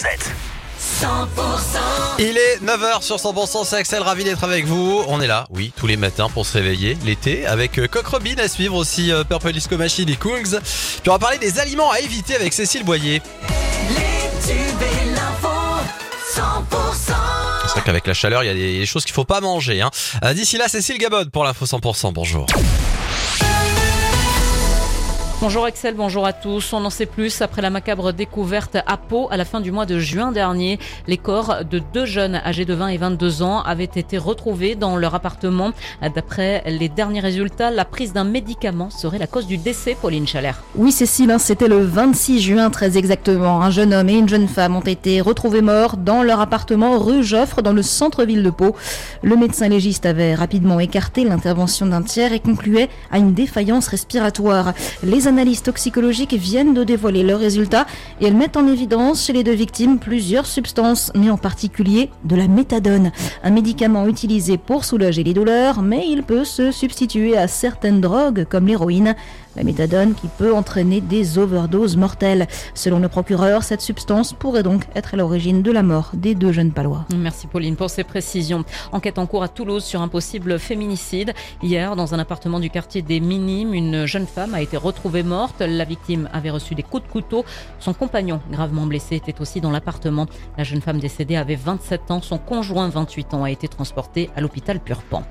7. Il est 9h sur 100% c'est Axel, ravi d'être avec vous. On est là, oui, tous les matins pour se réveiller l'été avec euh, Coq Robin à suivre aussi euh, Purple Disco Machine et Kungs. Puis on va parler des aliments à éviter avec Cécile Boyer. C'est vrai qu'avec la chaleur, il y a des choses qu'il faut pas manger. Hein. Euh, D'ici là, Cécile Gabod pour l'info 100%. Bonjour. Bonjour Excel, bonjour à tous. On en sait plus après la macabre découverte à Pau à la fin du mois de juin dernier. Les corps de deux jeunes âgés de 20 et 22 ans avaient été retrouvés dans leur appartement. D'après les derniers résultats, la prise d'un médicament serait la cause du décès, Pauline Chalère. Oui Cécile, hein, c'était le 26 juin très exactement. Un jeune homme et une jeune femme ont été retrouvés morts dans leur appartement rue Joffre dans le centre-ville de Pau. Le médecin légiste avait rapidement écarté l'intervention d'un tiers et concluait à une défaillance respiratoire. Analyses toxicologiques viennent de dévoiler leurs résultats et elles mettent en évidence chez les deux victimes plusieurs substances, mais en particulier de la méthadone, un médicament utilisé pour soulager les douleurs, mais il peut se substituer à certaines drogues comme l'héroïne. La méthadone qui peut entraîner des overdoses mortelles. Selon le procureur, cette substance pourrait donc être à l'origine de la mort des deux jeunes palois. Merci Pauline pour ces précisions. Enquête en cours à Toulouse sur un possible féminicide. Hier, dans un appartement du quartier des Minimes, une jeune femme a été retrouvée morte. La victime avait reçu des coups de couteau. Son compagnon, gravement blessé, était aussi dans l'appartement. La jeune femme décédée avait 27 ans. Son conjoint, 28 ans, a été transporté à l'hôpital Purpan.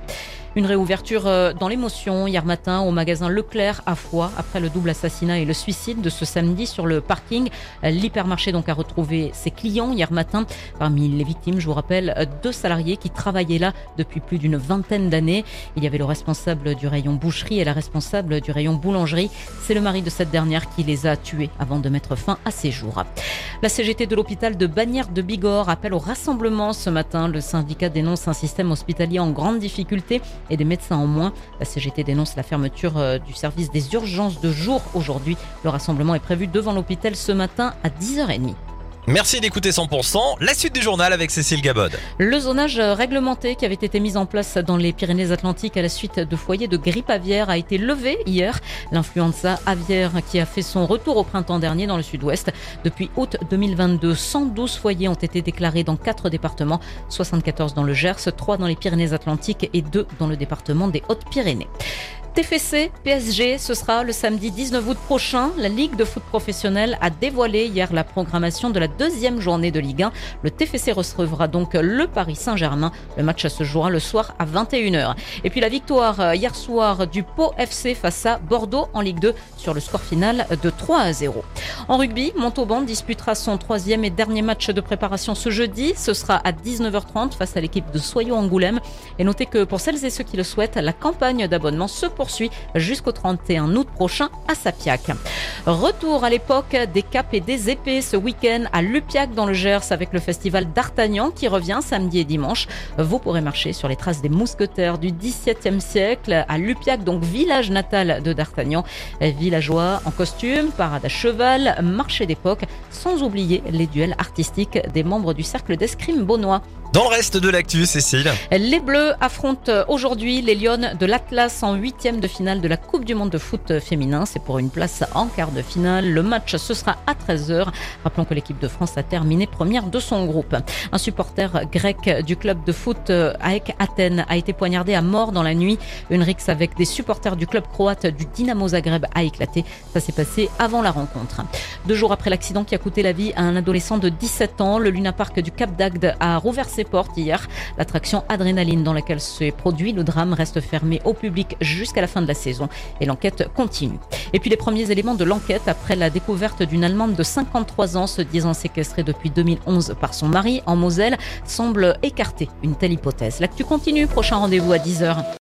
Une réouverture euh, dans l'émotion hier matin au magasin Leclerc à Foix après le double assassinat et le suicide de ce samedi sur le parking. Euh, l'hypermarché donc a retrouvé ses clients hier matin. Parmi les victimes, je vous rappelle, euh, deux salariés qui travaillaient là depuis plus d'une vingtaine d'années. Il y avait le responsable du rayon boucherie et la responsable du rayon boulangerie. C'est le mari de cette dernière qui les a tués avant de mettre fin à ses jours. La CGT de l'hôpital de Bagnères de Bigorre appelle au rassemblement ce matin. Le syndicat dénonce un système hospitalier en grande difficulté et des médecins en moins. La CGT dénonce la fermeture euh, du service des urgences de jour aujourd'hui. Le rassemblement est prévu devant l'hôpital ce matin à 10h30. Merci d'écouter 100%. La suite du journal avec Cécile Gabod. Le zonage réglementé qui avait été mis en place dans les Pyrénées-Atlantiques à la suite de foyers de grippe aviaire a été levé hier. L'influenza aviaire qui a fait son retour au printemps dernier dans le sud-ouest. Depuis août 2022, 112 foyers ont été déclarés dans 4 départements, 74 dans le Gers, 3 dans les Pyrénées-Atlantiques et 2 dans le département des Hautes-Pyrénées. TFC PSG, ce sera le samedi 19 août prochain. La Ligue de foot professionnel a dévoilé hier la programmation de la deuxième journée de Ligue 1. Le TFC recevra donc le Paris Saint-Germain. Le match se jouera le soir à 21h. Et puis la victoire euh, hier soir du Pau FC face à Bordeaux en Ligue 2 sur le score final de 3 à 0. En rugby, Montauban disputera son troisième et dernier match de préparation ce jeudi. Ce sera à 19h30 face à l'équipe de Soyaux Angoulême. Et notez que pour celles et ceux qui le souhaitent, la campagne d'abonnement se poursuit jusqu'au 31 août prochain à Sapiac. Retour à l'époque des capes et des épées ce week-end à Lupiac dans le Gers avec le festival d'Artagnan qui revient samedi et dimanche. Vous pourrez marcher sur les traces des mousquetaires du XVIIe siècle à Lupiac, donc village natal de d'Artagnan. Villageois en costume, parade à cheval, marché d'époque, sans oublier les duels artistiques des membres du cercle d'escrime bonnois. Dans le reste de l'actu, Cécile. Les Bleus affrontent aujourd'hui les Lyonnes de l'Atlas en huitième de finale de la Coupe du Monde de foot féminin. C'est pour une place en quart de finale. Le match, ce sera à 13h. Rappelons que l'équipe de France a terminé première de son groupe. Un supporter grec du club de foot avec Athènes a été poignardé à mort dans la nuit. Une rixe avec des supporters du club croate du Dynamo Zagreb a éclaté. Ça s'est passé avant la rencontre. Deux jours après l'accident qui a coûté la vie à un adolescent de 17 ans, le Luna Park du Cap d'Agde a rouvert portes hier. L'attraction Adrénaline dans laquelle s'est produit le drame reste fermée au public jusqu'à la fin de la saison et l'enquête continue. Et puis les premiers éléments de l'enquête après la découverte d'une Allemande de 53 ans se disant séquestrée depuis 2011 par son mari en Moselle semblent écarter une telle hypothèse. L'actu continue, prochain rendez-vous à 10h.